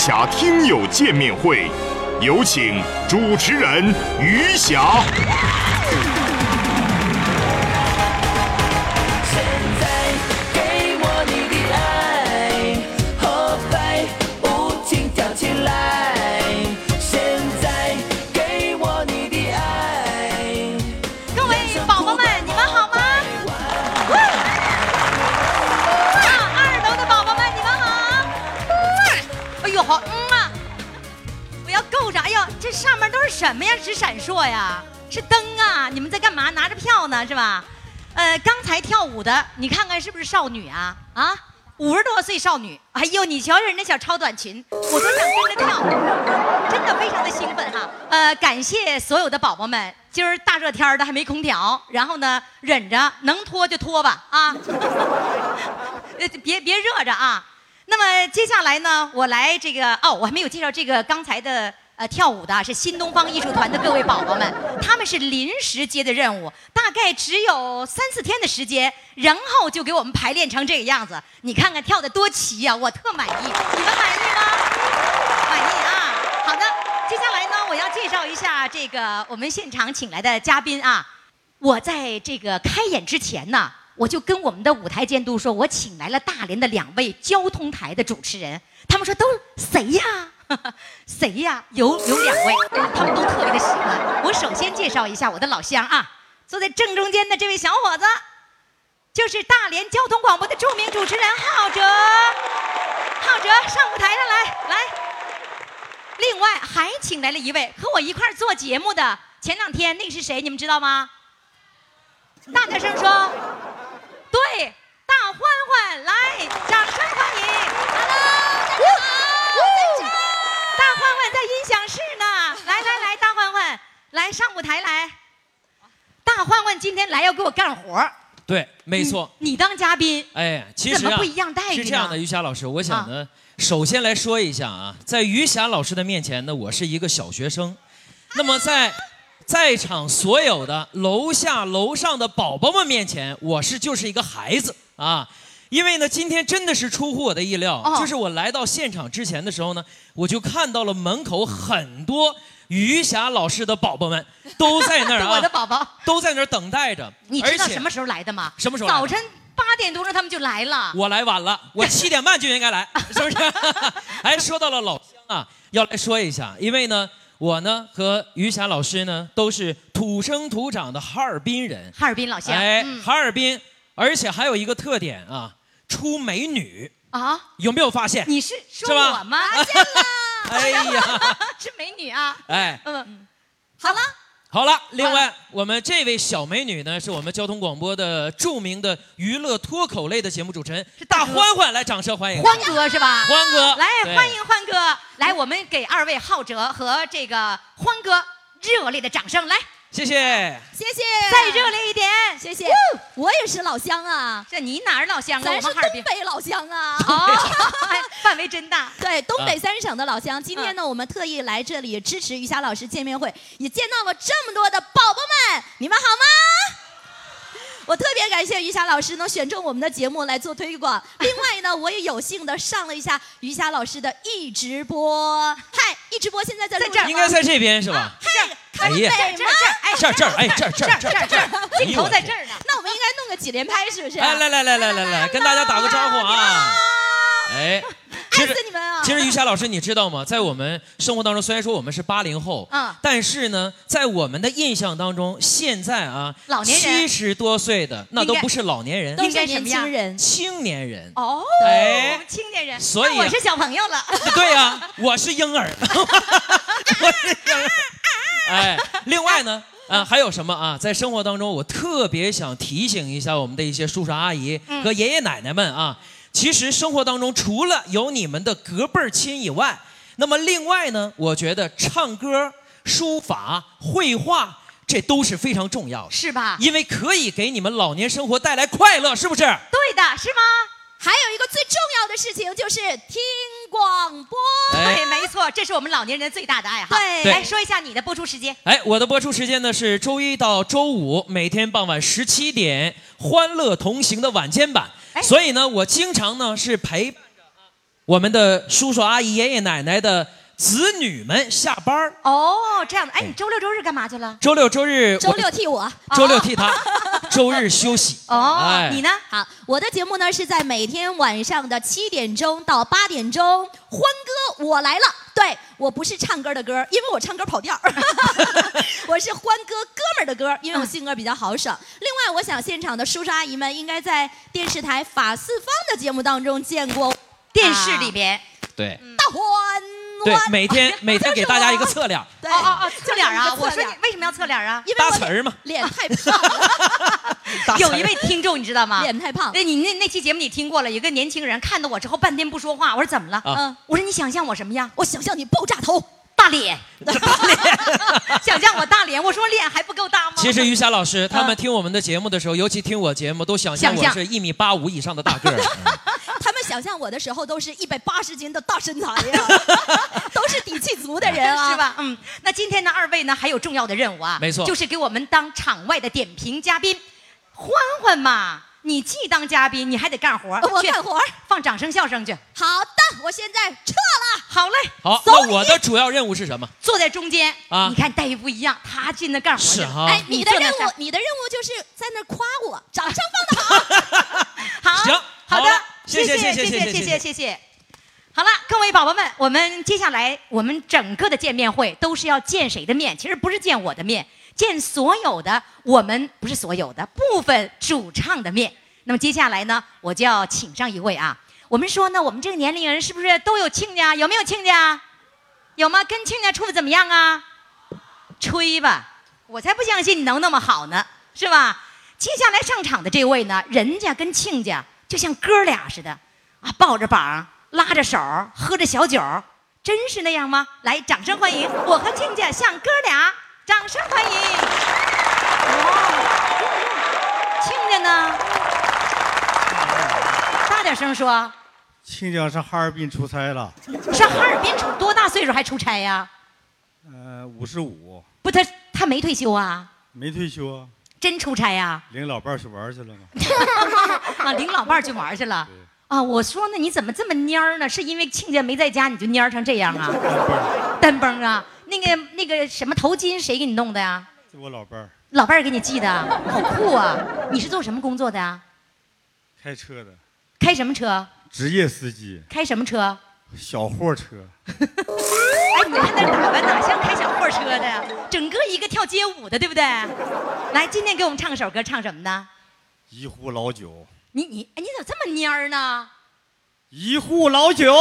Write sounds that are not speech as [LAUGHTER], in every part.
侠听友见面会，有请主持人余霞。呀！是灯啊！你们在干嘛？拿着票呢是吧？呃，刚才跳舞的，你看看是不是少女啊？啊，五十多岁少女。哎呦，你瞧人家小超短裙，我都想跟着跳，真的非常的兴奋哈。呃，感谢所有的宝宝们，今儿大热天的还没空调，然后呢忍着，能脱就脱吧啊，[LAUGHS] 别别热着啊。那么接下来呢，我来这个哦，我还没有介绍这个刚才的。呃，跳舞的是新东方艺术团的各位宝宝们，他们是临时接的任务，大概只有三四天的时间，然后就给我们排练成这个样子。你看看跳的多齐呀，我特满意，你们满意吗？满意啊！好的，接下来呢，我要介绍一下这个我们现场请来的嘉宾啊。我在这个开演之前呢，我就跟我们的舞台监督说，我请来了大连的两位交通台的主持人，他们说都谁呀？[LAUGHS] 谁呀？有有两位，他们都特别的喜欢。我首先介绍一下我的老乡啊，坐在正中间的这位小伙子，就是大连交通广播的著名主持人浩哲。浩哲上舞台上来，来。另外还请来了一位和我一块做节目的，前两天那个是谁？你们知道吗？大点声说，对，大欢欢，来，掌声欢迎。Hello，家好，大欢欢在音响室呢，来来来，大欢欢，来上舞台来。大欢欢今天来要给我干活儿对，没错。你当嘉宾，哎，其实啊怎么不一样待遇是这样的，于霞老师，我想呢，首先来说一下啊，在于霞老师的面前呢，我是一个小学生，那么在在场所有的楼下楼上的宝宝们面前，我是就是一个孩子啊。因为呢，今天真的是出乎我的意料，哦就是我来到现场之前的时候呢，我就看到了门口很多余霞老师的宝宝们 [LAUGHS] 都在那儿啊，我的宝宝，都在那儿等待着。你知道而且什么时候来的吗？什么时候来的早晨八点多钟他们就来了。我来晚了，我七点半就应该来，[LAUGHS] 是不是？[LAUGHS] 哎，说到了老乡啊，要来说一下，因为呢，我呢和余霞老师呢都是土生土长的哈尔滨人，哈尔滨老乡，哎，嗯哈尔滨，而且还有一个特点啊，出美女，啊，有没有发现？你是说我吗？[LAUGHS] 发现了？哎呀，[LAUGHS] 是美女啊。哎，嗯，好了，好了，另外我们这位小美女呢，是我们交通广播的著名的娱乐脱口类的节目主持人是大欢欢，来掌声欢迎。欢哥是吧？欢哥。来欢迎欢哥，来，我们给二位浩哲和这个欢哥热烈的掌声，来，谢谢。谢谢，再热烈一点，谢谢。我也是老乡啊，这你哪儿老乡啊？咱是我们哈尔滨东。北老乡啊。哦，[LAUGHS] 哎范围真大。对，东北三省的老乡，今天呢，我们特意来这里支持于霞老师见面会，也见到了这么多的宝宝们，你们好吗？我特别感谢于霞老师能选中我们的节目来做推广。[LAUGHS] 另外呢，我也有幸的上了一下于霞老师的一直播。嗨，一直播现在在在这儿应该在这边是吧？这儿，哎呀这儿这儿这儿，哎，这儿这儿哎这儿这儿这儿这儿这儿，镜头在这儿呢。那我们应该弄个几连拍，是不是？哎，来来来来来来，跟大家打个招呼啊！哎，[LAUGHS] 其爱实死你们啊！其实于霞老师，你知道吗？在我们生活当中，虽然说我们是八零后，嗯但是呢，在我们的印象当中，现在啊，老年人七十多岁的那都不是老年人，都应该是年轻人。青年人。哦，哎我们青年人，所以那我是小朋友了。[LAUGHS] 对呀、我是婴儿，[LAUGHS] 我是婴儿。哎，另外呢，啊，还有什么啊？在生活当中，我特别想提醒一下我们的一些叔叔阿姨和爷爷奶奶们啊。其实生活当中，除了有你们的隔辈儿亲以外，那么另外呢，我觉得唱歌、书法、绘画，这都是非常重要的，是吧？因为可以给你们老年生活带来快乐，是不是？对的，是吗？还有一个最重要的事情就是听广播。哎对，没错，这是我们老年人最大的爱好。对对来说一下你的播出时间。哎，我的播出时间呢是周一到周五，每天傍晚十七点，《欢乐同行》的晚间版。所以呢，我经常呢是陪伴着我们的叔叔阿姨、爷爷奶奶的子女们下班儿哦，这样的。哎，你周六周日干嘛去了？周六周日周六替我。[LAUGHS] 周六替他，周日休息。[LAUGHS] 哦，哎你呢？好，我的节目呢是在每天晚上的七点钟到八点钟，欢歌我来了。对我不是唱歌的歌，因为我唱歌跑调儿 [LAUGHS] 我是欢歌哥们儿的歌，因为我性格比较豪爽。另外，我想现场的叔叔阿姨们应该在电视台法四方的节目当中见过电视里边。对大欢对，，每天每天给大家一个侧脸，对哦哦哦，侧脸啊！我说你为什么要侧脸啊？因为我搭词儿嘛脸太胖 [LAUGHS] 有一位听众你知道吗？脸太胖。那你那那期节目你听过了？有个年轻人看到我之后半天不说话，我说怎么了？啊嗯，我说你想象我什么样？我想象你爆炸头，大脸 [LAUGHS] [LAUGHS] 想象我大脸，我说脸还不够大吗？其实于霞老师他们嗯听我们的节目的时候，尤其听我节目，都想象我是一米八五以上的大个儿。想象我的时候都是一百八十斤的大身材呀，[LAUGHS] 都是底气足的人啊，是？吧？嗯，那今天呢，二位呢还有重要的任务啊，没错就是给我们当场外的点评嘉宾。欢欢嘛，你既当嘉宾，你还得干活。去我干活儿放掌声笑声去。好的，我现在撤了。好嘞，好，那我的主要任务是什么？坐在中间啊你看待遇不一样，他进那干活去是哈哎，你的任务，你的任务就是在那夸我，掌声放的好。[LAUGHS] 好，行好的谢谢谢谢谢谢谢谢。好了，各位宝宝们，我们接下来我们整个的见面会都是要见谁的面？其实不是见我的面，见所有的我们不是所有的部分主唱的面。那么接下来呢，我就要请上一位啊。我们说呢，我们这个年龄人是不是都有亲家？有没有亲家？有吗？跟亲家处的怎么样啊？吹吧，我才不相信你能那么好呢，是吧？接下来上场的这位呢，人家跟亲家就像哥俩似的，啊，抱着膀，拉着手，喝着小酒，真是那样吗？来，掌声欢迎我和亲家像哥俩，掌声欢迎。哇，亲家呢？大点声说，亲家上哈尔滨出差了，上哈尔滨出多大岁数还出差呀？呃，五十五，不，他他没退休啊，没退休啊，真出差呀？领老伴儿去玩儿去了吗。[LAUGHS] 啊，领老伴儿去玩儿去了。啊，我说呢，你怎么这么蔫儿呢？是因为亲家没在家，你就蔫儿成这样啊？单崩啊！那个那个什么头巾谁给你弄的呀？这我老伴儿老伴儿给你系的，好酷啊！你是做什么工作的呀？开车的，开什么车？职业司机，开什么车？小货车。[LAUGHS] 哎，你看那打扮哪像开小货车的？整个一个跳街舞的，对不对？来，今天给我们唱首歌，唱什么呢？一壶老酒，你你哎，你怎么这么蔫儿呢？一壶老酒，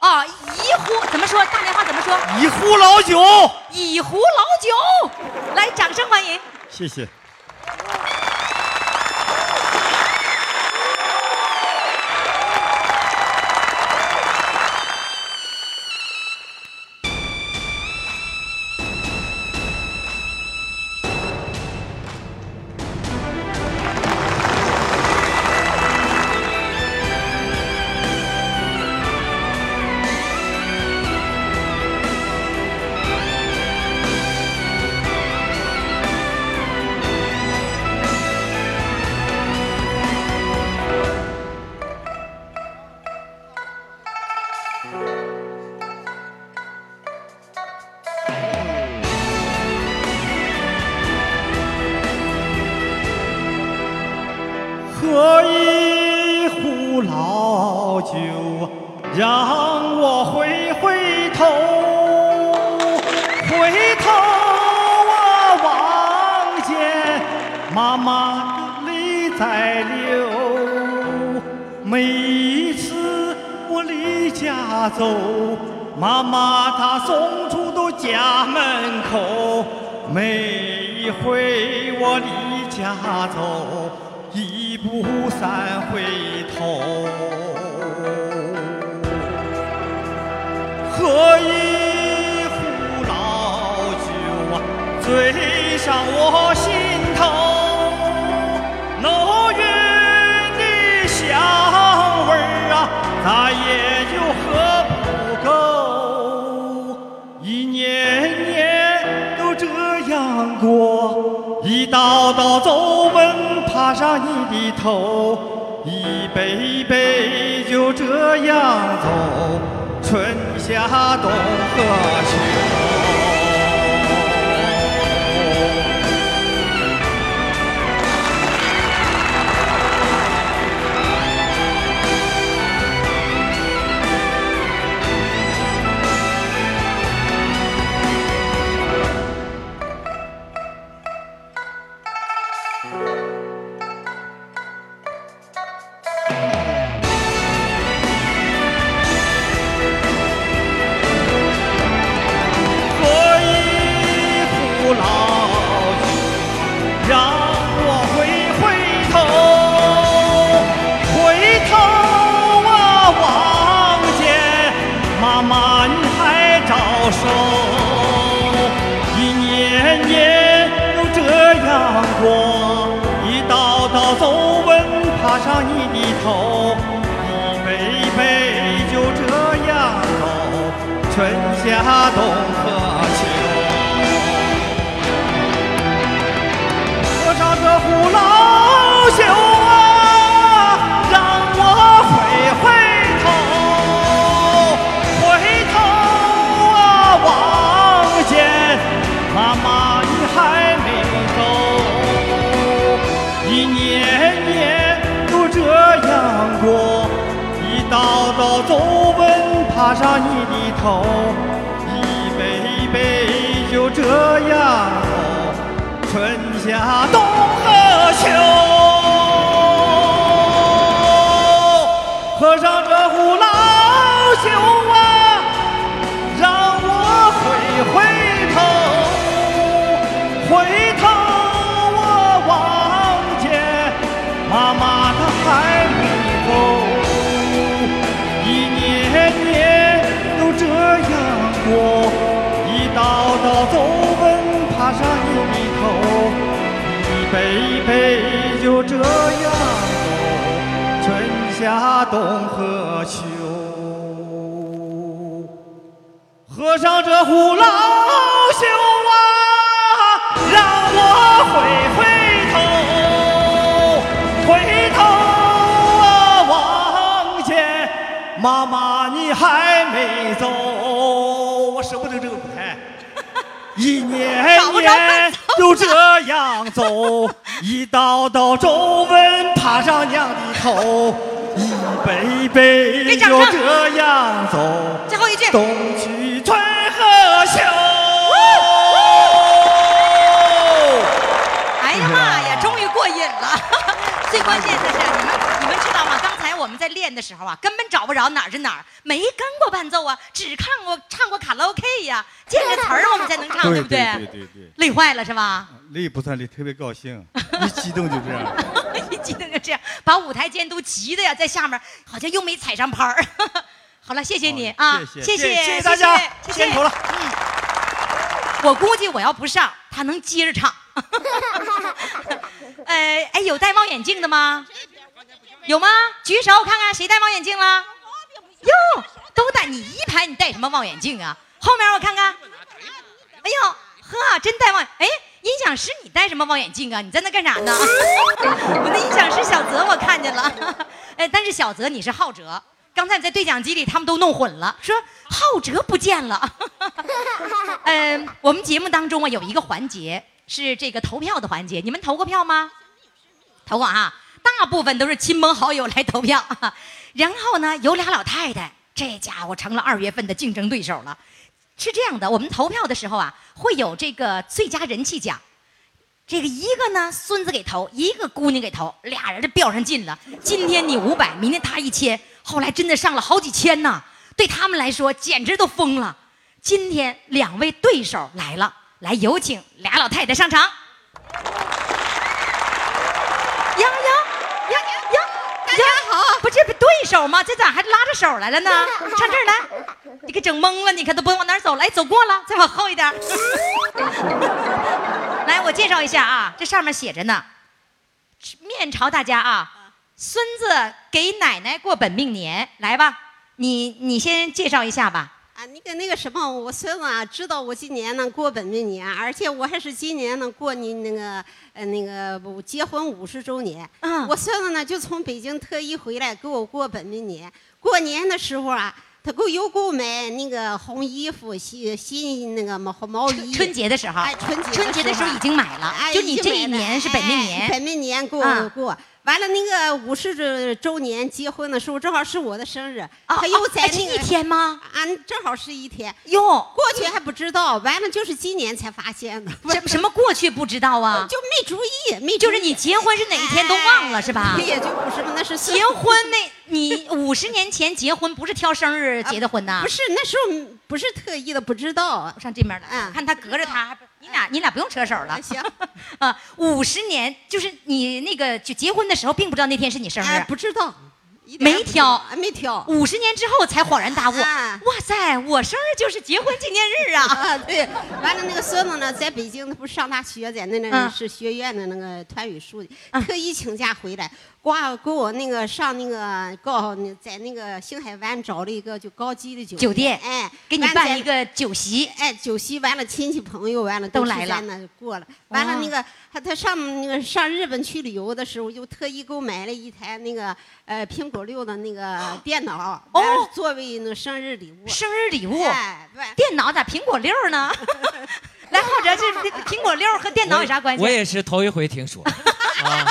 啊，一壶怎么说？大连话怎么说？一壶老酒。一壶老酒。来，掌声欢迎。谢谢。喝一壶老酒，让我回回头，回头我望见妈妈泪在流。每一次我离家走，妈妈她送出都家门口。每一回我离家走，一步三回头。喝一壶老酒啊，醉上我心头。浓郁的香味儿啊，再也就喝不够。一年年都这样过，一道道皱纹爬上你的头，一杯一杯就这样走，春夏冬和秋。那冬和秋，多少个苦劳休啊！让我回回头，回头啊，望见妈妈你还没走。一年年都这样过，一道道皱纹爬上你的头。这样走，春夏冬和秋。喝上这壶老酒啊，让我回回头，回头我望见妈妈她还没走，一年年都这样过，一道道皱纹爬上你的头，一辈辈就这样走，春夏冬和秋。喝上这壶老酒啊，让我回回头，回头啊望见妈妈你还没走，我舍不得这个。一年年就这样走，一道道皱纹爬上娘的头，一辈辈就这样走。最后一句。冬去春和秋。哎呀妈呀，终于过瘾了！[LAUGHS] 最关键的是，你们们在练的时候啊，根本找不着哪儿是哪儿，没跟过伴奏啊，只看过唱过卡拉 OK 呀，见着词儿我们才能唱，对不对？对对对，累坏了是吧？累不算累，特别高兴，[LAUGHS] 一激动就这样。一激动就这样，把舞台监督急的呀，在下面好像又没踩上拍儿。[LAUGHS] 好了，谢谢你啊，谢谢谢谢谢大家，谢谢辛苦了。我估计我要不上，他能接着唱。[LAUGHS] 呃，哎，有戴望远镜的吗？有吗？举手看看谁戴望远镜了？哟，都戴。你一排你戴什么望远镜啊？后面我看看。哎呦，呵，真戴望。哎，音响师你戴什么望远镜啊？你在那干啥呢？[LAUGHS] 我的音响师小泽我看见了。[LAUGHS] 哎，但是小泽你是浩哲。刚才你在对讲机里，他们都弄混了，说浩哲不见了。嗯，[LAUGHS] 我们节目当中啊有一个环节是这个投票的环节，你们投过票吗？投过啊，大部分都是亲朋好友来投票。[LAUGHS] 然后呢，有俩老太太，这家伙成了二月份的竞争对手了。是这样的，我们投票的时候啊，会有这个最佳人气奖。这个一个呢，孙子给投，一个姑娘给投，俩人就较上劲了。今天你五百，明天他一千，后来真的上了好几千呢。对他们来说，简直都疯了。今天两位对手来了，来有请俩老太太上场。呀呀呀呀！大家好，不这不对手吗？这咋还拉着手来了呢？上这儿来，你给整懵了，你看都不往哪儿走了，哎，走过了，再往后一点儿。来，我介绍一下啊，这上面写着呢，面朝大家啊，孙子给奶奶过本命年，来吧，你你先介绍一下吧。啊，那个那个什么，我孙子啊，知道我今年能过本命年，而且我还是今年呢过你那个呃那个我结婚五十周年。嗯我孙子呢就从北京特意回来给我过本命年。过年的时候啊，他给我又给我买那个红衣服、新新那个毛毛衣。春节的时候，哎，春节春节的时候已经买了，哎，就你这一年是本命年，哎本命年给我啊过。完了，那个五十周年结婚的时候，正好是我的生日，啊他又在那个一天吗？啊，正好是一天。哟，过去还不知道，完了就是今年才发现的。[LAUGHS] 什什么过去不知道啊？[LAUGHS] 就没注意，没就是你结婚是哪一天都忘了是吧？也就不是，那是结婚那，你五十年前结婚不是挑生日结的婚呐？不是那时候不是特意的，不知道。上这边来，嗯看他隔着他，你俩你俩不用扯手了。啊行 [LAUGHS] 啊，五十年就是你那个就结婚的时候，并不知道那天是你生哎，日，不知道，没挑哎没挑。五十年之后才恍然大悟。啊哇塞，我生日就是结婚纪念日啊！啊，对，完了那个孙子呢，在北京，他不是上大学，在那那是学院的那个团语书的，嗯特意请假回来，挂给我那个上那个高那在那个星海湾找了一个就高级的酒酒店哎，给你办一个酒席，哎，酒席完了，亲戚朋友完了都来了过了。完了那个他他上那个上日本去旅游的时候，又特意给我买了一台那个呃苹果六的那个电脑，哦作为那个生日礼物。生日礼物。哎，对。[LAUGHS] 电脑咋苹果六呢？[LAUGHS] 来，浩哲，这这苹果六和电脑有啥关系？我也是头一回听说。啊，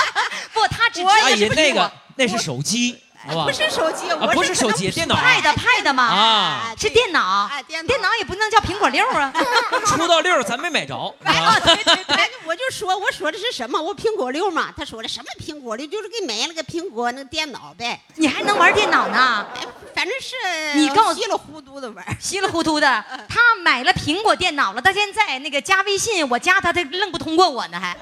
不，他只知我道是那个那是手机，不？是手机，不是手机，电脑 pad pad 吗？啊，是电脑啊，电脑电脑也不能叫苹果六啊。[LAUGHS] 出到六咱没买着。[LAUGHS] [LAUGHS] 我就说，我说的是什么？我苹果六嘛。他说的什么苹果六？就是给买了个苹果那个电脑呗。你还能玩电脑呢？哎，反正是你告诉稀里糊涂的玩。稀里糊涂的，他买了苹果电脑了，到现在那个加微信，我加他，他愣不通过我呢，还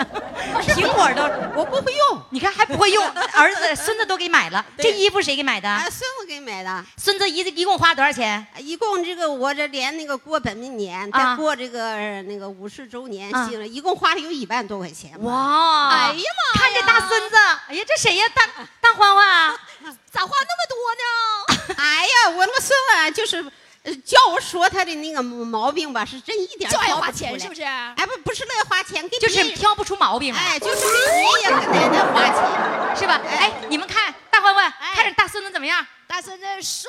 苹果都，我不会用，你看还不会用，儿子、孙子都给买了。这衣服谁给买啊，的？孙子给买的。孙子一一共花多少钱？一共这个我这连那个过本命年，啊再过这个呃那个五十周年一共花了有一万多块钱。哇！哎呀妈呀看这大孙子，哎呀，这谁呀？大 [LAUGHS] 大欢欢，咋花那么多呢？[LAUGHS] 哎呀，我那个孙子啊就是，呃叫我说他的那个毛病吧，是真一点就爱花钱是不？是？哎，不不是乐意花钱，给就是挑不出毛病来，哎，就是给爷爷和奶奶花钱。[LAUGHS] 是吧？哎，你们看大欢欢，看着大孙子怎么样？大孙子帅，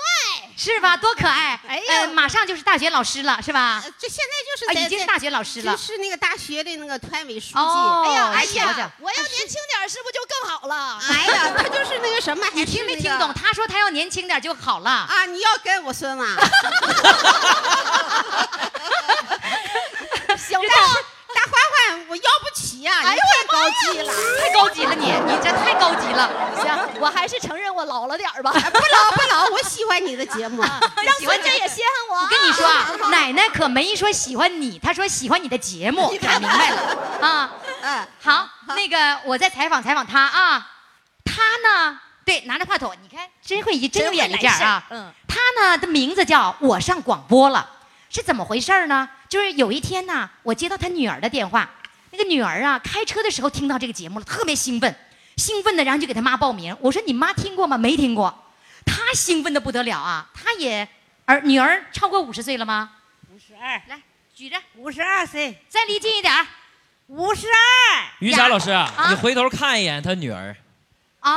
是吧？多可爱！哎呀呃马上就是大学老师了，是吧？呃这现在就啊，是在已经是大学老师了就。是那个大学的那个团委书记。哦哎呀，哎瞧瞧呀，我要年轻点是不是就更好了？哎呀，他就是那个什么，还你是听没听懂？他说他要年轻点就好了。啊？你要跟我孙子啊？[LAUGHS] 行但是大欢欢，我要不起呀、哎呦你太高级了。太高级了你，[LAUGHS] 你这太高级了。[LAUGHS] 行，我还是承认我老了点儿吧。哎不老不老，[LAUGHS] 我喜欢你的节目。让喜欢你孙子也稀罕我。我跟你说啊，奶奶可没说喜欢你，她说喜欢你的节目，看明白了啊。嗯，好，那个我再采访采访他啊，他呢，对，拿着话筒，你看真会真有眼力见啊。嗯，他呢的名字叫我上广播了，是怎么回事呢？就是有一天呢，我接到他女儿的电话，那个女儿啊开车的时候听到这个节目了，特别兴奋，兴奋的然后就给她妈报名。我说你妈听过吗？没听过。她兴奋的不得了啊，她也儿女儿超过五十岁了吗？五十二，来举着，五十二岁，再离近一点儿。五十二，于霞老师你回头看一眼她女儿，哦，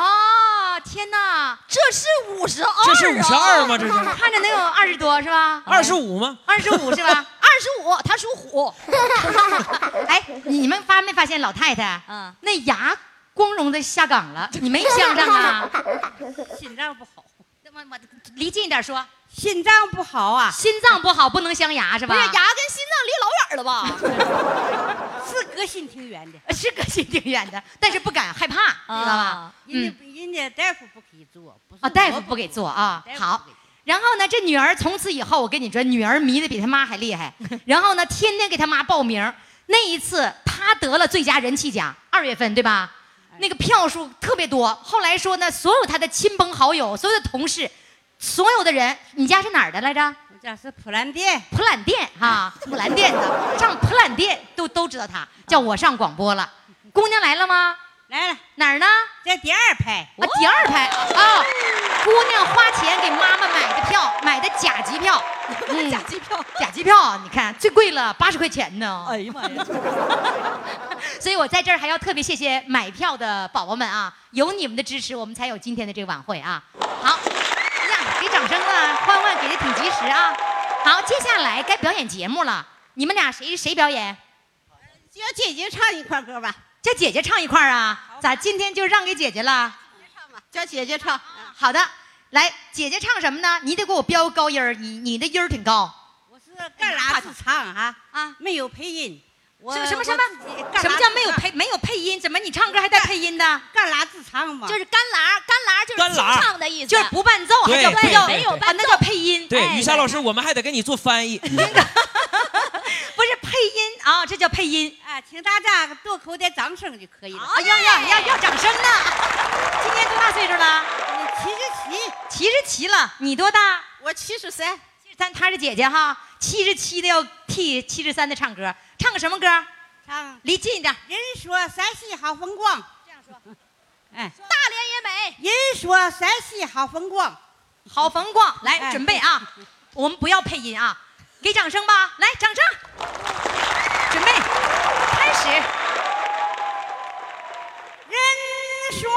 天哪，这是五十二，这是五十二吗？这是看着能有二十多是吧？二十五吗？二十五是吧？[LAUGHS] 二十五，他属虎。[LAUGHS] 哎，你们发没发现老太太，嗯那牙光荣的下岗了，你没相上啊？心脏不好，那么我离近一点说，心脏不好啊，心脏不好不能镶牙是吧？不是牙跟心脏离老远了吧？[LAUGHS] 是隔心挺远的，呃是隔心挺远的，但是不敢害怕，知道吧啊？人家嗯人家大夫不给做，啊，大夫不给做啊好然后呢，这女儿从此以后，我跟你说，女儿迷的比他妈还厉害。[LAUGHS] 然后呢，天天给他妈报名。那一次，她得了最佳人气奖，二月份对吧？那个票数特别多。后来说呢，所有她的亲朋好友、所有的同事，所有的人，你家是哪儿的来着？我家是普兰店，普兰店哈，[LAUGHS] 普兰店的，上普兰店都都知道他，叫我上广播了。姑娘来了吗？来了，哪儿呢？在第二排，啊，第二排啊，姑娘花钱给妈妈买的票，买的假机票，[LAUGHS] 嗯，假机票。假机票，你看最贵了八十块钱呢。哎呀妈呀！[LAUGHS] 所以我在这儿还要特别谢谢买票的宝宝们啊，有你们的支持，我们才有今天的这个晚会啊。好，掌声啊，欢欢给的挺及时啊。好，接下来该表演节目了，你们俩谁谁表演？叫姐姐唱一块歌吧，叫姐姐唱一块儿啊？咋今天就让给姐姐了？唱吧，叫姐姐唱。好的，来，姐姐唱什么呢？你得给我飙高音儿，你你的音儿挺高。我是干啥都唱啊，啊，没有配音，我什什么什么什么叫没有配没有配音？怎么你唱歌还带配音的？干拉自唱嘛？就是干拉，干拉就是清干拉唱的意思，就是不伴奏，还对叫不叫没有啊？伴奏那叫配音。对，哎于霞老师，我们还得给你做翻译。[LAUGHS] 不是配音啊，这叫配音。啊，请大家多扣点掌声就可以了。啊呀呀要，要掌声呢！今年多大岁数了？七十七，七十七了。你多大？我七十三，七十三，她是姐姐哈。七十七的要替七十三的唱歌，唱个什么歌？唱离近一点。人说山西好风光，这样说，哎，大连也美。人说山西好风光，好风光，来哎准备啊！我们不要配音啊，给掌声吧！来，掌声，准备，开始。人说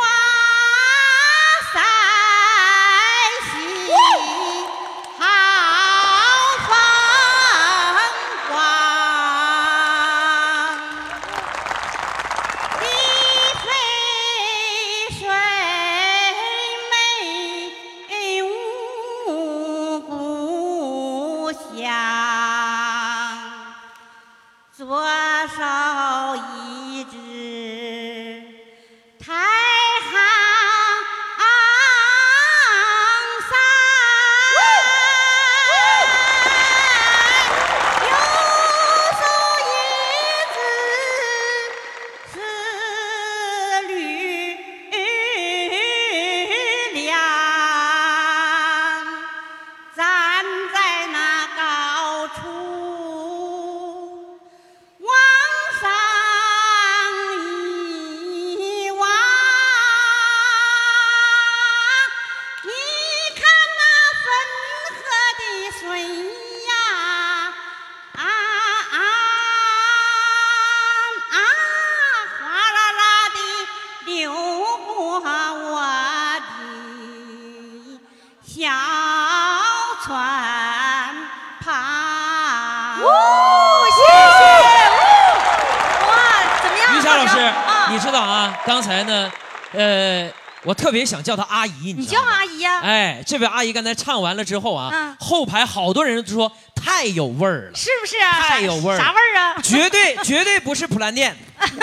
别想叫她阿姨，你叫？阿姨呀、哎，这位阿姨刚才唱完了之后啊，嗯后排好多人都说太有味儿了，是不是啊？太有味儿了啥味儿啊？绝对绝对不是普兰店，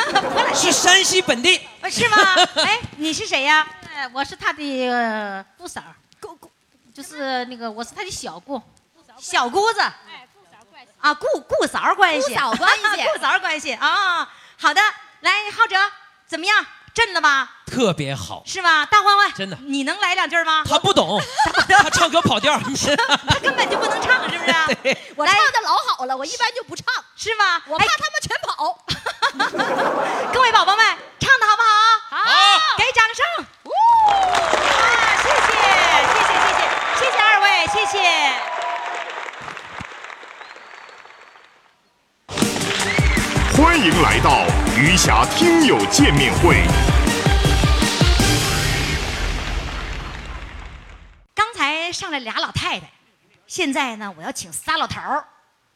[LAUGHS] 是山西本地。是吗？[LAUGHS] 哎，你是谁呀？呃我是他的呃姑嫂儿，姑姑，就是那个我是他的小姑，小姑子。哎，姑嫂关系。啊，姑姑嫂关系，姑嫂关系姑嫂关系啊。好的，来，浩哲，怎么样？震了吧？特别好，是吗？大欢欢，真的你能来两句吗？他不懂，[LAUGHS] 他唱歌跑调。他根本就不能唱，是不是？[LAUGHS] 我唱的老好了，我一般就不唱，是吗？哎我怕他们全跑。[LAUGHS] 各位宝宝们，唱的好不好？好给掌声！啊，谢谢，谢谢，谢谢，谢谢二位，谢谢。欢迎来到余霞听友见面会。刚才上来俩老太太，现在呢，我要请仨老头儿，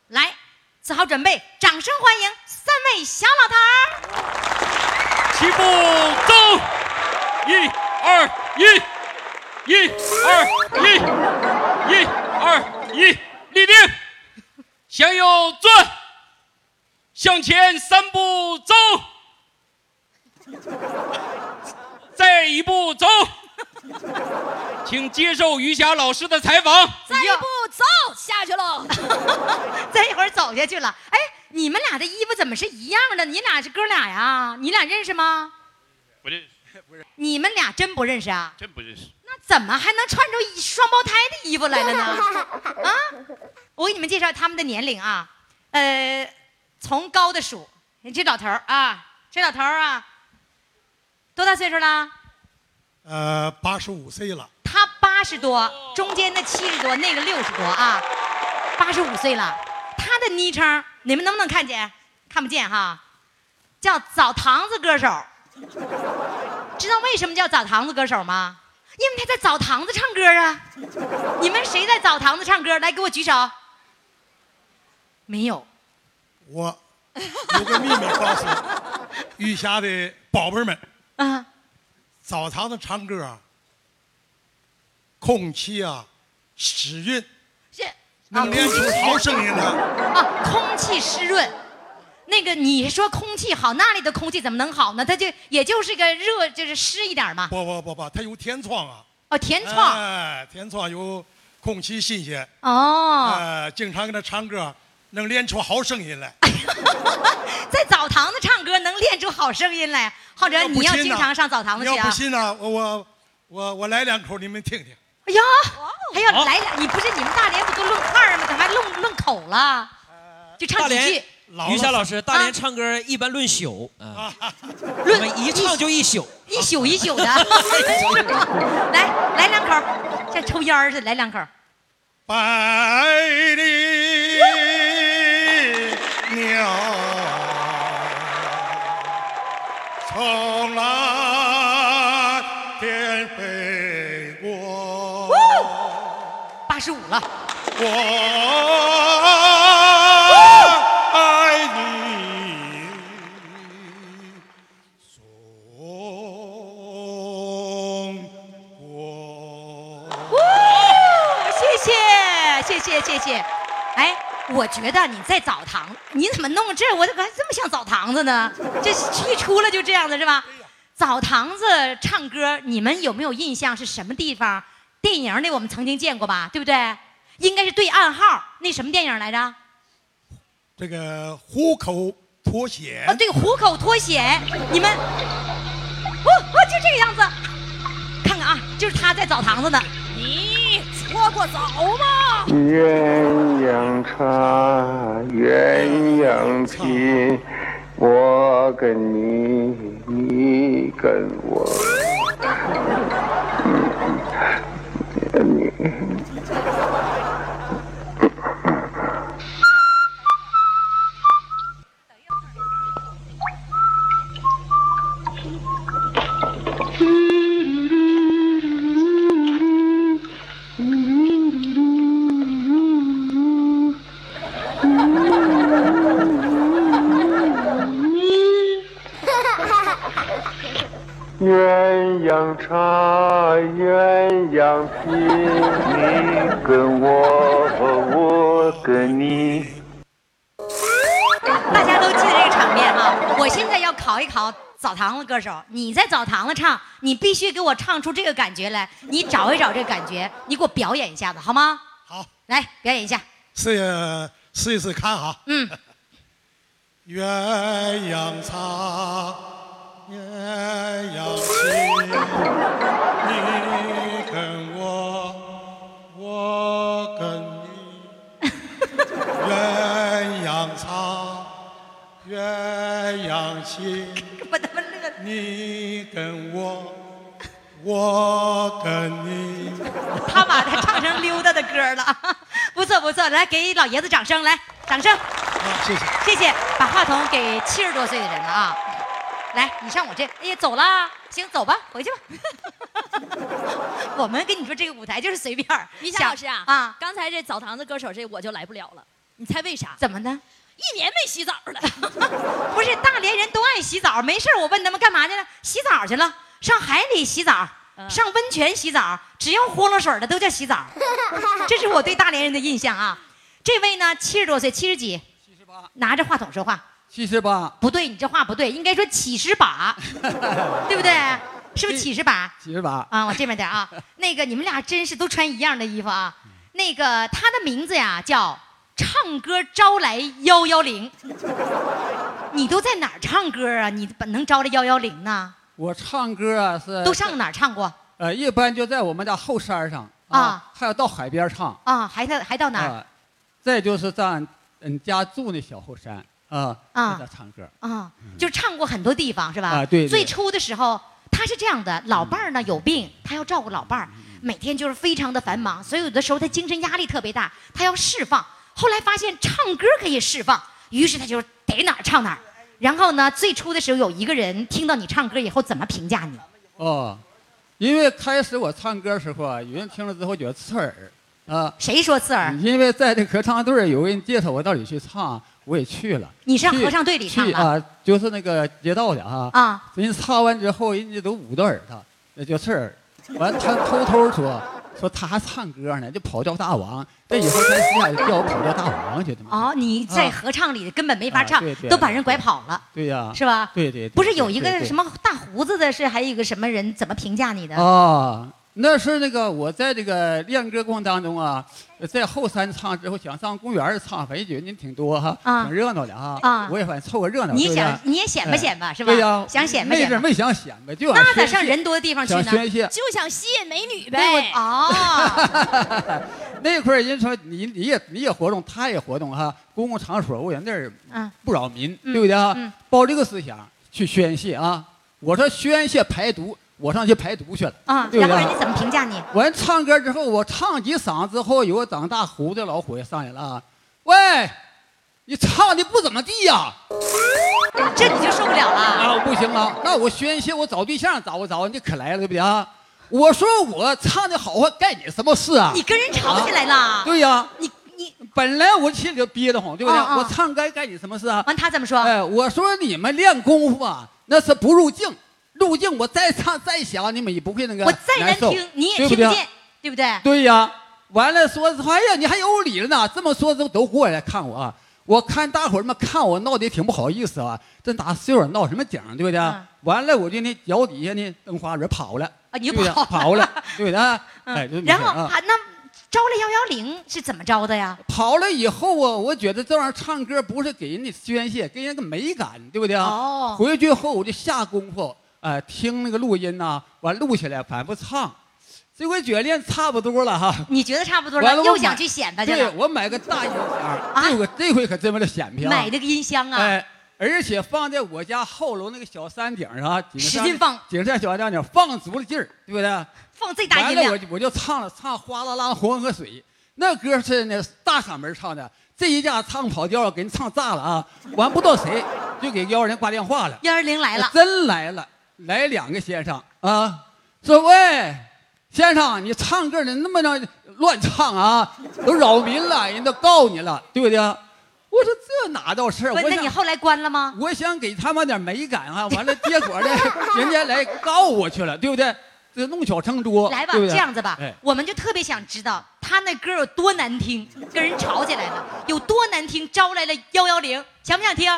来，做好准备，掌声欢迎三位小老头儿。齐步走，一二一，一二一，一二一，立定，向右转，向前三步走，再一步走，请接受余霞老师的采访。再一步走下去喽。[LAUGHS] 再一会儿走下去了。哎，你们俩的衣服怎么是一样的？你俩是哥俩呀？你俩认识吗？不认识，你们俩真不认识啊？真不认识。那怎么还能穿出一双胞胎的衣服来了呢？[LAUGHS] 啊，我给你们介绍他们的年龄啊，呃，从高的数，你这老头儿啊，这老头儿啊，多大岁数了？呃，八十五岁了，他八十多，中间的七十多，那个六十多啊，八十五岁了。他的昵称你们能不能看见？看不见哈，叫澡堂子歌手。知道为什么叫澡堂子歌手吗？因为他在澡堂子唱歌啊。你们谁在澡堂子唱歌？来，给我举手。没有。我有个秘密告诉余霞的宝贝儿们，啊，澡堂子唱歌啊，空气啊湿润，是能练出好声音来。啊，空气湿润。那个你说空气好，那里的空气怎么能好呢？它就也就是个热，就是湿一点嘛。不不不不，它有天窗啊，哦，天窗。哎，天窗有空气新鲜，哦，哎，经常给他唱歌，能练出好声音来。[LAUGHS] 在澡堂子唱歌能练出好声音来。浩哲，你要经常上澡堂子去啊你要不？信呢，我我我我来两口，你们听听。哎呀，还要来两，你不是你们大连不都论块儿吗？怎么还论论口了？就唱几句大连，老余霞老师，大啊连唱歌一般论宿啊，[LAUGHS] 论一唱就一宿。一宿一宿的，[LAUGHS] 来来两口，像抽烟似的，来两口。百里从蓝天飞过，八十五了，我爱你中国。谢谢谢谢谢谢。哎，我觉得你在澡堂，你怎么弄这？我怎么还这么像澡堂子呢？这一出来就这样的是吧？澡堂子唱歌，你们有没有印象是什么地方？电影里我们曾经见过吧，对不对？应该是对暗号，那什么电影来着？啊，这个虎口脱险啊，对，虎口脱险。你们，哦哦，就这个样子。看看啊，就是他在澡堂子呢。你搓过澡吗？鸳鸯茶，鸳鸯品，我跟你，你跟我。鸳鸯茶，鸳鸯品，你跟我，我跟你。大家都记得这个场面哈。我现在要考一考澡堂子歌手，你在澡堂子唱，你必须给我唱出这个感觉来。你找一找这个感觉，你给我表演一下子好吗？好，来表演一下。试一试一试看哈。嗯。鸳鸯茶，鸳鸯戏，你跟我，我跟你。鸳鸯茶，鸳鸯戏，你跟我，我跟你。[LAUGHS] 他把它唱成溜达的歌了，[LAUGHS] 不错不错，来给老爷子掌声，来掌声。谢谢。谢谢，把话筒给七十多岁的人了啊！来，你上我这，哎呀，走了，行，走吧，回去吧。[LAUGHS] 我们跟你说，这个舞台就是随便儿。于霞老师啊，啊，刚才这澡堂子歌手这我就来不了了，你猜为啥？怎么的？一年没洗澡了。[LAUGHS] 不是大连人都爱洗澡，没事儿我问他们干嘛去了？洗澡去了，上海里洗澡，上温泉洗澡，只要豁了水的都叫洗澡。[LAUGHS] 这是我对大连人的印象啊。这位呢，七十多岁，七十几，七十八，拿着话筒说话。七十八，不对，你这话不对，应该说七十把，[LAUGHS] 对不对？是不是七十把？七十八啊，往这边点啊。那个你们俩真是都穿一样的衣服啊。那个他的名字呀叫唱歌招来幺幺零。你都在哪儿唱歌啊？你能招来幺幺零呢？我唱歌啊是都上哪儿唱过？呃，一般就在我们家后山上啊，还要到海边唱啊，还到还到哪儿？啊，再就是在嗯家住那小后山啊，啊在唱歌啊，就唱过很多地方是吧？啊对对最初的时候，他是这样的，老伴儿呢有病，他要照顾老伴儿，每天就是非常的繁忙，所以有的时候他精神压力特别大，他要释放。后来发现唱歌可以释放，于是他就逮哪儿唱哪儿。然后呢，最初的时候有一个人听到你唱歌以后，怎么评价你？哦，因为开始我唱歌的时候啊，有人听了之后觉得刺耳啊。谁说刺耳？因为在这合唱队儿有人介绍我到里去唱，我也去了。你上合唱队里唱了去啊，就是那个街道的哈。啊。人家唱完之后，人家都捂着耳朵，那叫刺耳。完，他偷偷说说他还唱歌呢，就跑调大王。这以后咱私下就叫我跑调大王去的嘛。哦，你在啊合唱里根本没法唱，都把人拐跑了。对呀。是吧对对。对不是有一个什么大胡子的，是还有一个什么人怎么评价你的？啊，那是那个我在这个练歌过程当中啊，在后山唱之后，想上公园儿唱，反正觉得人挺多哈，啊挺热闹的哈。啊我也反正凑个热闹。你想你也显摆显摆哎是吧对呀，想显摆显摆那阵儿没想显摆，就那咋上人多的地方去呢？宣泄。就想吸引美女呗。哦，[LAUGHS] 那块儿人说你你也你也活动，他也活动哈，公共场所我觉得那儿嗯不扰民，嗯对不对啊？嗯抱这个思想去宣泄啊！我说宣泄排毒，我上去排毒去了啊？然后人家怎么评价你？完唱歌之后，我唱几嗓之后，有个长大胡子的老虎也上来了啊！喂，你唱的不怎么地呀、这你就受不了了啊！不行了，那我宣泄，我找对象找不着，你可来了，对不对啊？我说我唱的好坏，干你什么事啊？你跟人吵起来了？对呀，你你本来我心里就憋得慌，对不对？啊啊我唱歌干你什么事啊？完他怎么说？哎，我说你们练功夫啊，那是不入境，入境我再唱再响，你们也不会那个我再难听你也听不见，对不对？对呀，完了说，哎呀，你还有理了呢。这么说都都过来看我啊。我看大伙儿们看我闹得挺不好意思啊，这大岁数闹什么景儿，对不对？完了，我就那脚底下那蹬花人跑了，啊你跑了跑了，对不对？嗯哎，就这么然后啊啊，那招了幺幺零是怎么招的呀？跑了以后啊，我觉得这玩意儿唱歌不是给人家宣泄，给人个美感，对不对啊？哦回去后我就下功夫，哎、听那个录音呐、完录起来反复唱，这回觉得练差不多了哈。你觉得差不多了，了，又想去显摆去对，了，我买个大音响，这回这回可真为了显摆啊。买这个音箱啊。哎，而且放在我家后楼那个小山顶上，使劲放，顶上小山顶放足了劲儿，对不对？放最大音量完了我。就我就唱了唱哗啦啦黄河水，那歌是那大嗓门唱的，这一下唱跑调给人唱炸了啊！完不知道谁就给幺二零挂电话了，幺二零来了，真来了，来两个先生啊，说喂，先生你唱歌你那么着乱唱啊，都扰民了，人都告你了，对不对？我说这哪倒事儿？我想那你后来关了吗？我想给他们点美感啊，完了结果呢，[LAUGHS] 人家来告我去了，对不对？这弄巧成拙，来吧，对对这样子吧哎，我们就特别想知道他那歌有多难听，跟人吵起来了，有多难听，招来了幺幺零，想不想听？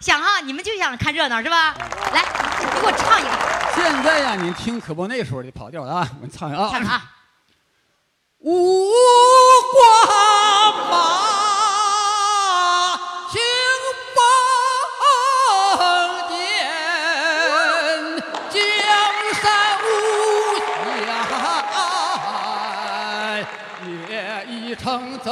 想哈，你们就想看热闹是吧？来，你给我唱一个，现在呀，你听可不那时候的跑调了啊，[LAUGHS] 我唱一个啊。唱啊。无光马行宝殿，江山无限，夜一程走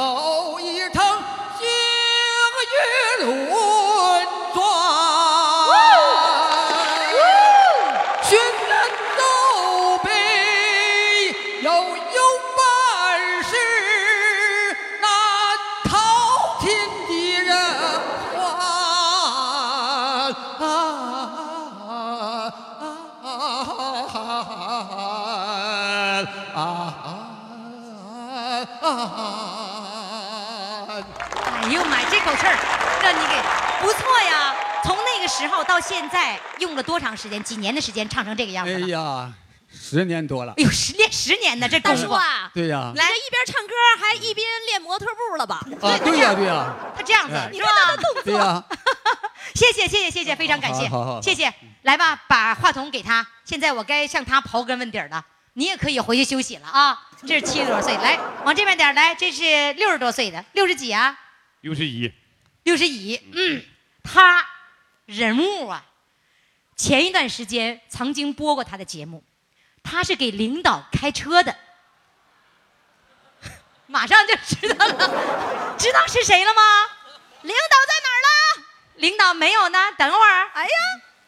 不错呀！从那个时候到现在，用了多长时间？几年的时间唱成这个样哎子了？呀，十年多了哎。呦，十年十年呢，这功大夫叔啊，对呀你这一边唱歌还一边练模特步了吧？啊，对呀，对呀，他这样子哎是吧？对呀。[LAUGHS] 谢谢谢谢谢谢，非常感谢好好好，谢谢。来吧，把话筒给他。现在我该向他刨根问底儿了。你也可以回去休息了啊。这是七十多岁，来往这边点儿来，这是六十多岁的，六十几啊？六十一，六十一。嗯，他人物啊，前一段时间曾经播过他的节目，他是给领导开车的。[LAUGHS] 马上就知道了，[LAUGHS] 知道是谁了吗？领导在哪儿了？领导没有呢，等会儿。哎呀，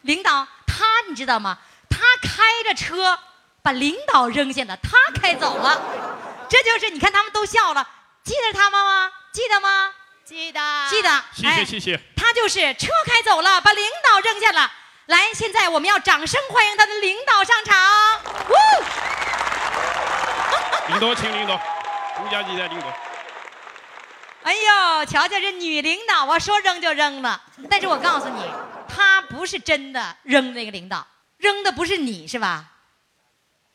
领导他你知道吗？他开着车把领导扔下了，他开走了。这就是你看他们都笑了，记得他们？吗？记得吗？记得记得。谢哎谢谢谢。他就是车开走了，把领导扔下了。来，现在我们要掌声欢迎他的领导上场。呜！领导，请领导，吴家集的领导。哎呦，瞧瞧这女领导啊，说扔就扔了。但是我告诉你，她不是真的扔那个领导，扔的不是你是吧？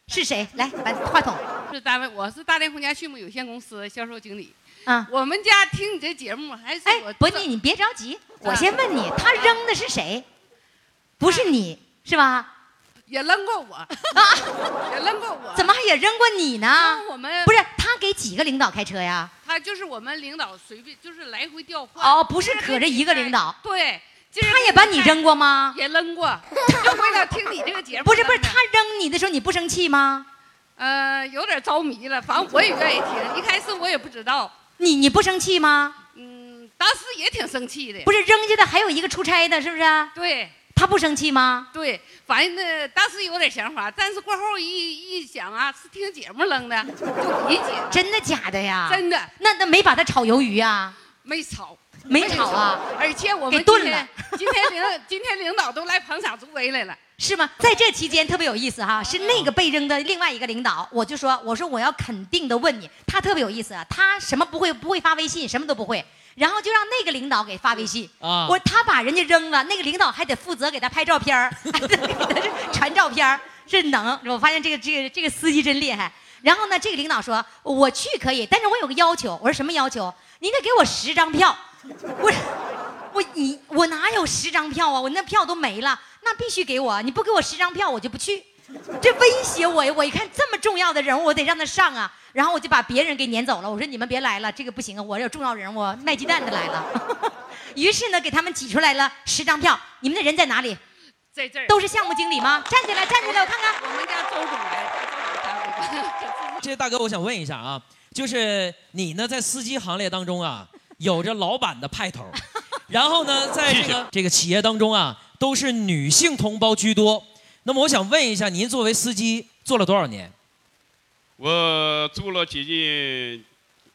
是谁？来，把话筒。是单位，我是大连红家畜牧有限公司销售经理。啊，我们家听你这节目还是我哎，不，你你别着急，我先问你，他扔的是谁？不是你是吧？也扔过我，[LAUGHS] 也扔过我。怎么还也扔过你呢？我们不是他给几个领导开车呀？他就是我们领导随便就是来回调换。哦，不是可着一个领导。对，他也把你扔过吗？也扔过，[LAUGHS] 就为了听你这个节目。不是不是，他扔你的时候你不生气吗？呃，有点着迷了，反正我也愿意听。一开始我也不知道，你你不生气吗？嗯，当时也挺生气的。不是扔下的还有一个出差的，是不是？对。他不生气吗？对，反正呢，当时有点想法，但是过后一一想啊，是听节目扔的，就理解。真的假的呀？真的。那那没把他炒鱿鱼啊？没炒，没炒啊？而且我们给炖今天了。今天领今天领导都来捧场助威来了。是吗？在这期间特别有意思哈，是那个被扔的另外一个领导，我就说，我说我要肯定的问你，他特别有意思啊，他什么不会不会发微信，什么都不会，然后就让那个领导给发微信，啊我他把人家扔了，那个领导还得负责给他拍照片儿 [LAUGHS] 还得给他传照片儿这能，我发现这个这个这个司机真厉害。然后呢，这个领导说我去可以，但是我有个要求，我说什么要求？你得给我十张票，我我你我哪有十张票啊？我那票都没了，那必须给我！你不给我十张票，我就不去。这威胁我呀！我一看这么重要的人物，我得让他上啊。然后我就把别人给撵走了。我说你们别来了，这个不行啊！我有重要人物，卖鸡蛋的来了。[LAUGHS] 于是呢，给他们挤出来了十张票。你们的人在哪里？在这儿都是项目经理吗？站起来，站起来，我看看。我们家周总来，这大哥，我想问一下啊，就是你呢，在司机行列当中啊，有着老板的派头，然后呢，在这个这个企业当中啊，都是女性同胞居多。那么我想问一下，您作为司机做了多少年？我做了接近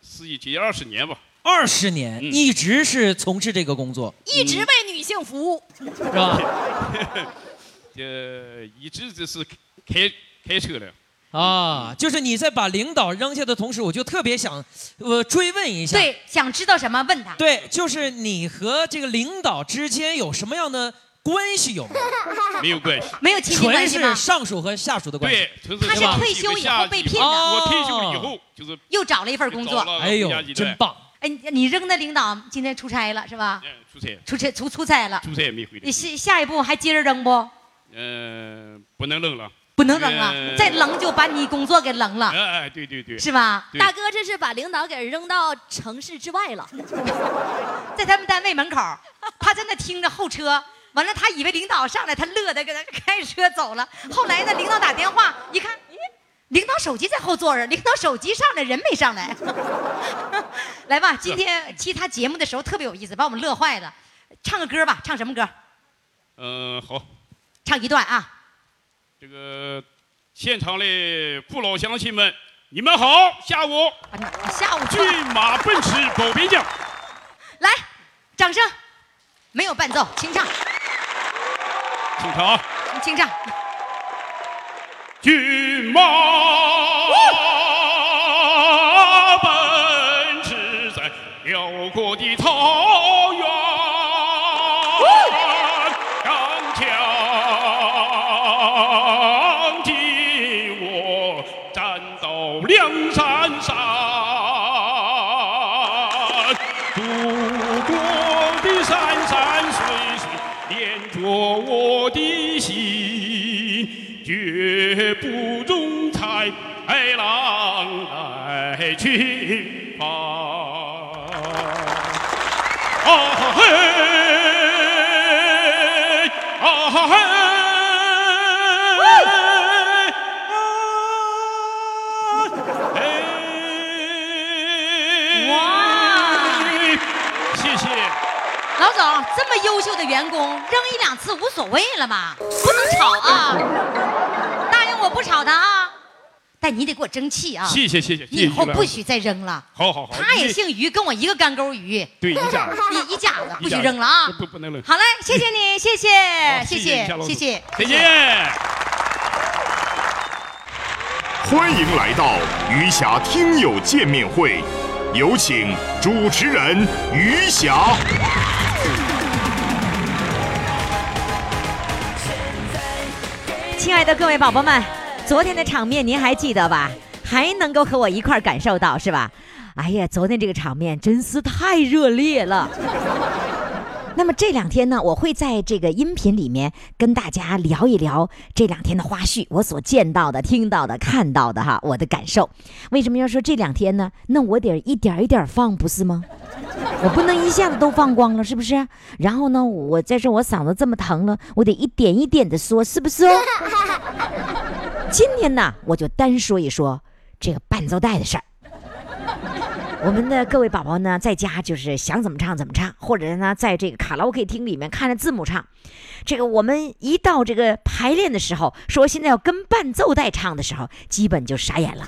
司机接近二十年吧。二十年，一直是从事这个工作，一直为女性服务，是吧？[LAUGHS] 呃，一直就是开开车的。啊，就是你在把领导扔下的同时，我就特别想，呃，追问一下。对，想知道什么问他。对，就是你和这个领导之间有什么样的关系有没有？[LAUGHS] 没有关系，没有亲戚关纯系吗是？上属和下属的关系。对，纯是他是退休以后被聘的我退休以后就是又找了一份工作。哎呦，真棒！哎，你你扔的领导今天出差了是吧？出差，出差出出差了。出差也没回来你。下下一步还接着扔不？嗯，不能扔了，不能扔啊！呃再扔就把你工作给扔了，哎哎，对对对，是吧？大哥这是把领导给扔到城市之外了。[LAUGHS] 在他们单位门口，他在那听着候车，完了他以为领导上来，他乐的跟他开车走了。后来呢，领导打电话一看，咦，领导手机在后座上，领导手机上来，人没上来。[LAUGHS] 来吧，今天其他节目的时候特别有意思，把我们乐坏了。唱个歌吧，唱什么歌？嗯，好，唱一段啊。这个现场的父老乡亲们，你们好，下午。下午骏马奔驰保边疆，来，掌声。没有伴奏，清唱，清唱啊，清唱。骏马奔驰在辽阔的草来侵犯。啊嘿，啊嘿。哇！谢谢。老总，这么优秀的员工，扔一两次无所谓了吧？不能吵啊！答应我不吵他啊！但你得给我争气啊！谢谢谢谢谢谢以后不许再扔了。好好好，他也姓于，跟我一个干沟鱼。对一家子 [LAUGHS] 一一家子，不许扔了啊！不不能扔。好嘞，谢谢你，[LAUGHS] 谢谢，谢谢，谢谢，谢谢。欢迎来到余霞听友见面会，有请主持人余霞。亲爱的各位宝宝们，昨天的场面您还记得吧？还能够和我一块儿感受到是吧？哎呀，昨天这个场面真是太热烈了。[LAUGHS] 那么这两天呢，我会在这个音频里面跟大家聊一聊这两天的花絮，我所见到的、听到的、看到的哈，我的感受。为什么要说这两天呢？那我得一点一点放，不是吗？我不能一下子都放光了，是不是？然后呢，我再说我嗓子这么疼了，我得一点一点的说，是不是哦？今天呢，我就单说一说这个伴奏带的事儿。我们的各位宝宝呢，在家就是想怎么唱怎么唱，或者呢，在这个卡拉 OK 厅里面看着字幕唱。这个我们一到这个排练的时候，说现在要跟伴奏带唱的时候，基本就傻眼了。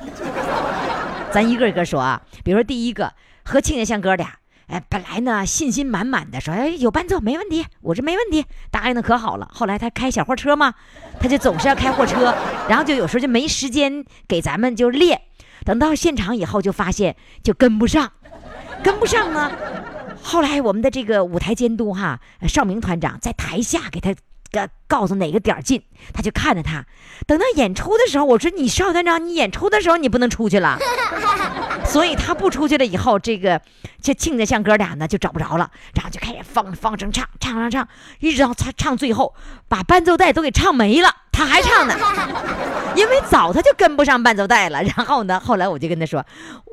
咱一个一个说啊，比如说第一个和庆家像哥俩，哎，本来呢信心满满的说，哎，有伴奏没问题，我这没问题，答应的可好了。后来他开小货车嘛，他就总是要开货车，然后就有时候就没时间给咱们就练。等到现场以后，就发现就跟不上，跟不上呢。后来我们的这个舞台监督哈邵明团长在台下给他告诉哪个点儿进，他就看着他。等到演出的时候，我说你邵团长，你演出的时候你不能出去了。[LAUGHS] 所以他不出去了以后，这个这亲家像哥俩呢就找不着了，然后就开始放放声唱，唱唱唱，一直到他唱最后，把伴奏带都给唱没了，他还唱呢，[LAUGHS] 因为早他就跟不上伴奏带了。然后呢，后来我就跟他说，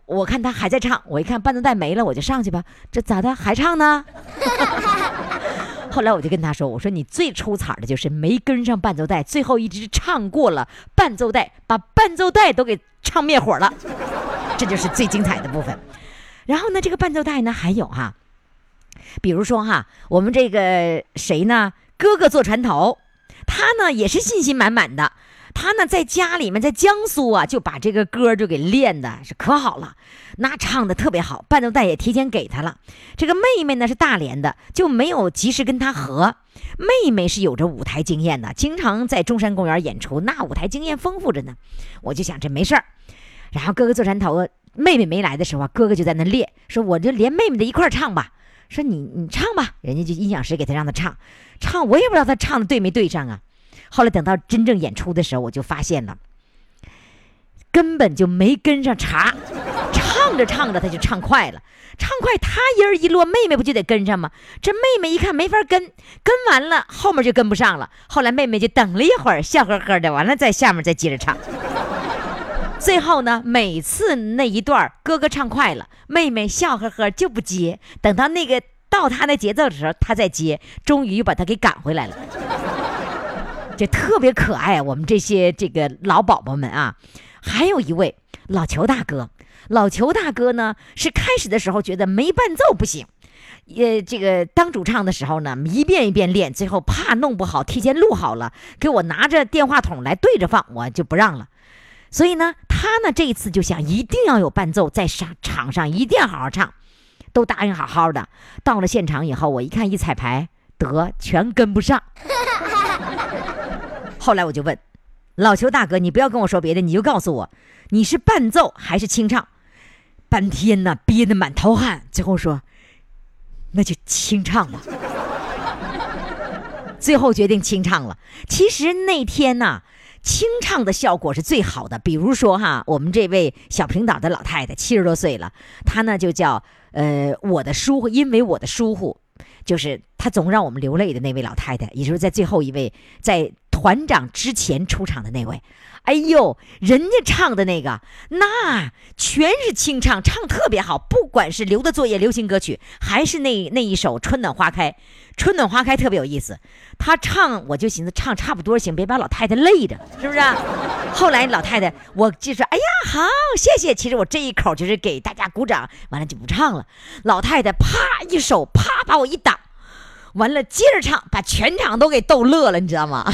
我看他还在唱，我一看伴奏带没了，我就上去吧，这咋的还唱呢？[LAUGHS] 后来我就跟他说：“我说你最出彩的就是没跟上伴奏带，最后一直唱过了伴奏带，把伴奏带都给唱灭火了，这就是最精彩的部分。然后呢，这个伴奏带呢还有哈，比如说哈，我们这个谁呢？哥哥坐船头，他呢也是信心满满的。他呢在家里面在江苏啊，就把这个歌就给练的是可好了，那唱的特别好，伴奏带也提前给他了。这个妹妹呢是大连的，就没有及时跟他合。妹妹是有着舞台经验的，经常在中山公园演出，那舞台经验丰富着呢。我就想这没事儿，然后哥哥坐山头，妹妹没来的时候啊，哥哥就在那练，说我就连妹妹的一块儿唱吧。说你你唱吧，人家就音响师给他让他唱，唱我也不知道他唱的对没对上啊。后来等到真正演出的时候，我就发现了，根本就没跟上茬，唱着唱着他就唱快了，唱快他音儿一落，妹妹不就得跟上吗？这妹妹一看没法跟，跟完了后面就跟不上了。后来妹妹就等了一会儿，笑呵呵的，完了在下面再接着唱。最后呢，每次那一段哥哥唱快了，妹妹笑呵呵就不接，等到那个到他那节奏的时候，他再接，终于把他给赶回来了。[LAUGHS] 这特别可爱，我们这些这个老宝宝们啊，还有一位老裘大哥。老裘大哥呢，是开始的时候觉得没伴奏不行，呃这个当主唱的时候呢，一遍一遍练，最后怕弄不好，提前录好了，给我拿着电话筒来对着放，我就不让了。所以呢，他呢这一次就想一定要有伴奏，在上场上一定要好好唱，都答应好好的。到了现场以后，我一看一彩排，得全跟不上。[LAUGHS] 后来我就问老邱大哥：“你不要跟我说别的，你就告诉我，你是伴奏还是清唱？”半天呢，憋得满头汗，最后说：“那就清唱吧。[LAUGHS] ”最后决定清唱了。其实那天呢，清唱的效果是最好的。比如说哈，我们这位小平岛的老太太七十多岁了，她呢就叫呃我的疏忽，因为我的疏忽，就是她总让我们流泪的那位老太太，也就是在最后一位在团长之前出场的那位。哎呦，人家唱的那个，那全是清唱，唱特别好。不管是留的作业流行歌曲，还是那那一首《春暖花开》，《春暖花开》特别有意思。他唱，我就寻思唱差不多行，别把老太太累着，是不是？后来老太太，我就说，哎呀，好，谢谢。其实我这一口就是给大家鼓掌，完了就不唱了。老太太啪一手，啪把我一挡。完了，接着唱，把全场都给逗乐了，你知道吗？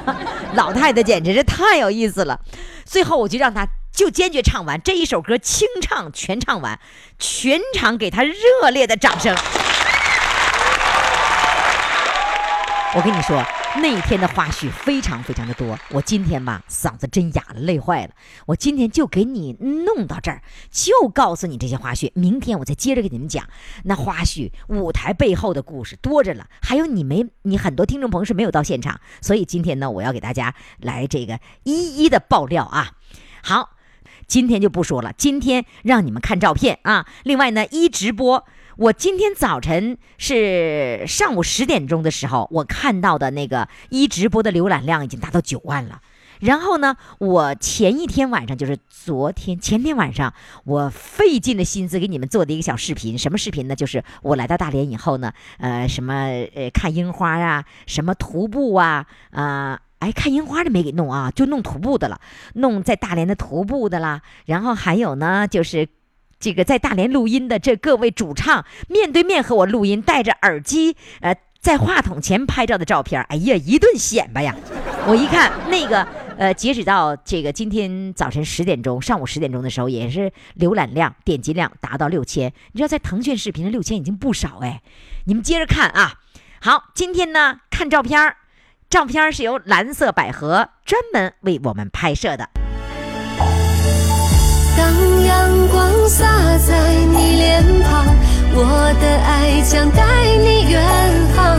[LAUGHS] 老太太简直是太有意思了。最后我就让她就坚决唱完这一首歌，清唱全唱完，全场给她热烈的掌声。我跟你说。那一天的花絮非常非常的多，我今天吧嗓子真哑了，累坏了。我今天就给你弄到这儿，就告诉你这些花絮。明天我再接着给你们讲那花絮，舞台背后的故事多着了。还有你没你很多听众朋友是没有到现场，所以今天呢，我要给大家来这个一一的爆料啊。好，今天就不说了，今天让你们看照片啊。另外呢，一直播。我今天早晨是上午十点钟的时候，我看到的那个一直播的浏览量已经达到九万了。然后呢，我前一天晚上就是昨天前天晚上，我费尽了心思给你们做的一个小视频。什么视频呢？就是我来到大连以后呢，呃，什么呃看樱花啊，什么徒步啊，啊，哎，看樱花的没给弄啊，就弄徒步的了，弄在大连的徒步的啦。然后还有呢，就是。这个在大连录音的这各位主唱面对面和我录音，戴着耳机，呃，在话筒前拍照的照片，哎呀，一顿显摆呀！我一看那个，呃，截止到这个今天早晨十点钟，上午十点钟的时候，也是浏览量、点击量达到六千。你知道，在腾讯视频的六千已经不少哎。你们接着看啊。好，今天呢，看照片照片是由蓝色百合专门为我们拍摄的。当洒在你脸庞，我的爱将带你远航。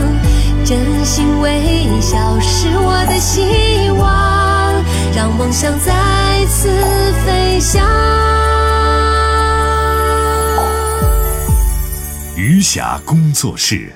真心微笑是我的希望，让梦想再次飞翔。余霞工作室。